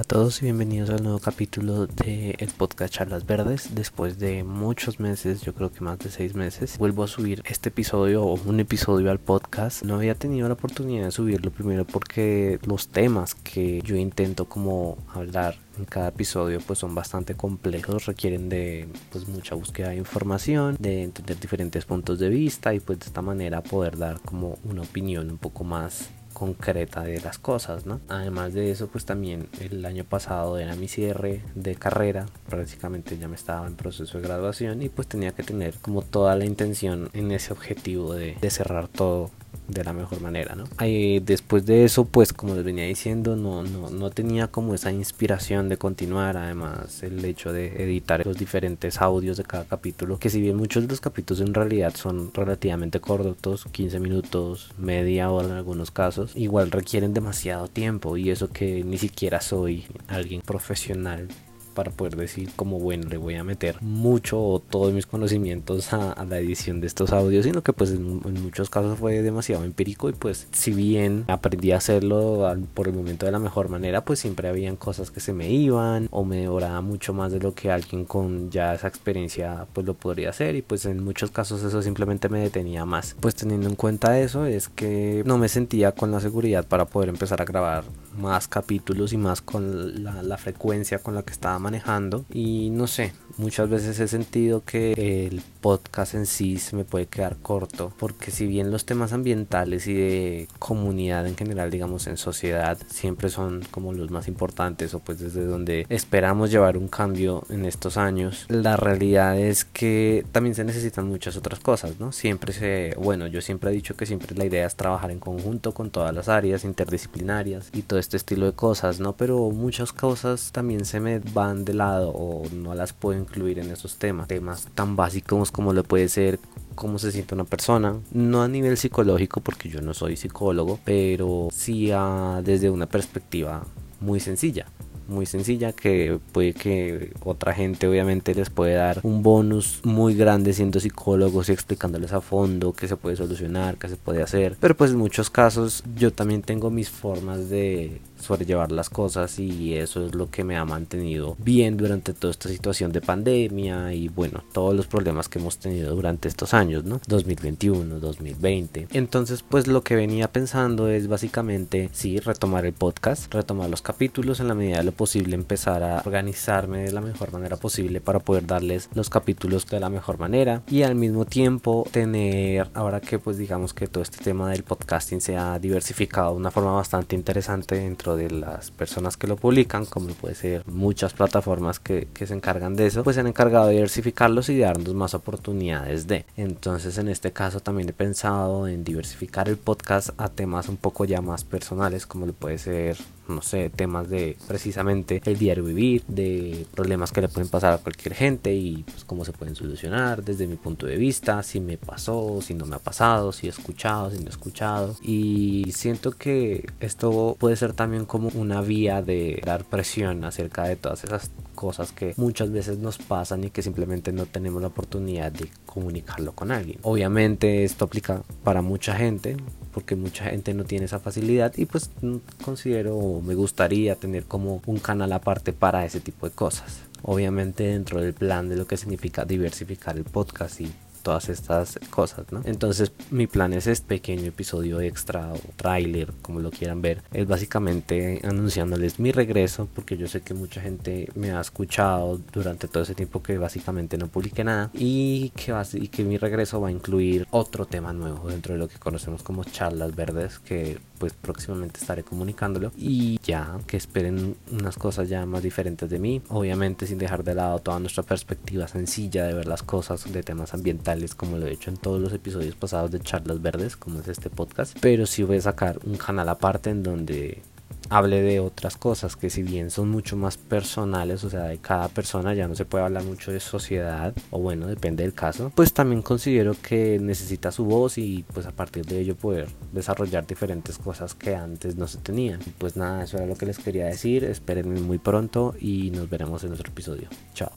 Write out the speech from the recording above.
todos y bienvenidos al nuevo capítulo de el podcast Charlas Verdes. Después de muchos meses, yo creo que más de seis meses, vuelvo a subir este episodio o un episodio al podcast. No había tenido la oportunidad de subirlo primero porque los temas que yo intento como hablar en cada episodio pues son bastante complejos, requieren de pues mucha búsqueda de información, de entender diferentes puntos de vista y pues de esta manera poder dar como una opinión un poco más concreta de las cosas, ¿no? Además de eso, pues también el año pasado era mi cierre de carrera, prácticamente ya me estaba en proceso de graduación y pues tenía que tener como toda la intención en ese objetivo de, de cerrar todo de la mejor manera, ¿no? después de eso, pues como les venía diciendo, no, no, no tenía como esa inspiración de continuar, además el hecho de editar los diferentes audios de cada capítulo, que si bien muchos de los capítulos en realidad son relativamente cortos, 15 minutos, media hora en algunos casos, igual requieren demasiado tiempo y eso que ni siquiera soy alguien profesional para poder decir como bueno le voy a meter mucho o todos mis conocimientos a, la edición de estos audios sino que pues en, muchos casos fue demasiado empírico y pues si bien aprendí a hacerlo por el momento de la mejor manera pues siempre habían cosas que se me iban o me demoraba mucho más de lo que alguien con ya esa experiencia pues lo podría hacer y pues en muchos casos eso simplemente me detenía más. Pues teniendo en cuenta eso es que no me sentía con la seguridad para poder empezar a grabar más capítulos y más con la, la frecuencia con la que estaba manejando y no sé, muchas veces he sentido que el podcast en sí se me puede quedar corto porque si bien los temas ambientales y de comunidad en general digamos en sociedad siempre son como los más importantes o pues desde donde esperamos llevar un cambio en estos años la realidad es que también se necesitan muchas otras cosas no siempre se bueno yo siempre he dicho que siempre la idea es trabajar en conjunto con todas las áreas interdisciplinarias y todo este estilo de cosas no pero muchas cosas también se me van de lado o no las puedo incluir en esos temas temas tan básicos como lo puede ser cómo se siente una persona, no a nivel psicológico porque yo no soy psicólogo, pero sí desde una perspectiva muy sencilla muy sencilla que puede que otra gente obviamente les puede dar un bonus muy grande siendo psicólogos y explicándoles a fondo qué se puede solucionar, qué se puede hacer. Pero pues en muchos casos yo también tengo mis formas de sobrellevar las cosas y eso es lo que me ha mantenido bien durante toda esta situación de pandemia y bueno, todos los problemas que hemos tenido durante estos años, ¿no? 2021, 2020. Entonces, pues lo que venía pensando es básicamente, sí, retomar el podcast, retomar los capítulos en la medida de lo posible, empezar a organizarme de la mejor manera posible para poder darles los capítulos de la mejor manera y al mismo tiempo tener, ahora que pues digamos que todo este tema del podcasting se ha diversificado de una forma bastante interesante dentro de las personas que lo publican, como puede ser muchas plataformas que, que se encargan de eso, pues se han encargado de diversificarlos y de darnos más oportunidades de. Entonces en este caso también he pensado en diversificar el podcast a temas un poco ya más personales, como lo puede ser no sé, temas de precisamente el diario vivir, de problemas que le pueden pasar a cualquier gente y pues cómo se pueden solucionar desde mi punto de vista, si me pasó, si no me ha pasado, si he escuchado, si no he escuchado. Y siento que esto puede ser también como una vía de dar presión acerca de todas esas cosas que muchas veces nos pasan y que simplemente no tenemos la oportunidad de comunicarlo con alguien. Obviamente esto aplica para mucha gente, porque mucha gente no tiene esa facilidad y pues considero me gustaría tener como un canal aparte para ese tipo de cosas. Obviamente dentro del plan de lo que significa diversificar el podcast y todas estas cosas, ¿no? Entonces mi plan es este pequeño episodio extra o trailer, como lo quieran ver, es básicamente anunciándoles mi regreso, porque yo sé que mucha gente me ha escuchado durante todo ese tiempo que básicamente no publiqué nada y que, y que mi regreso va a incluir otro tema nuevo dentro de lo que conocemos como charlas verdes, que pues próximamente estaré comunicándolo y ya que esperen unas cosas ya más diferentes de mí, obviamente sin dejar de lado toda nuestra perspectiva sencilla de ver las cosas de temas ambientales como lo he hecho en todos los episodios pasados de charlas verdes como es este podcast, pero sí voy a sacar un canal aparte en donde hable de otras cosas que si bien son mucho más personales, o sea, de cada persona ya no se puede hablar mucho de sociedad, o bueno, depende del caso, pues también considero que necesita su voz y pues a partir de ello poder desarrollar diferentes cosas que antes no se tenían. pues nada, eso era lo que les quería decir, espérenme muy pronto y nos veremos en otro episodio. Chao.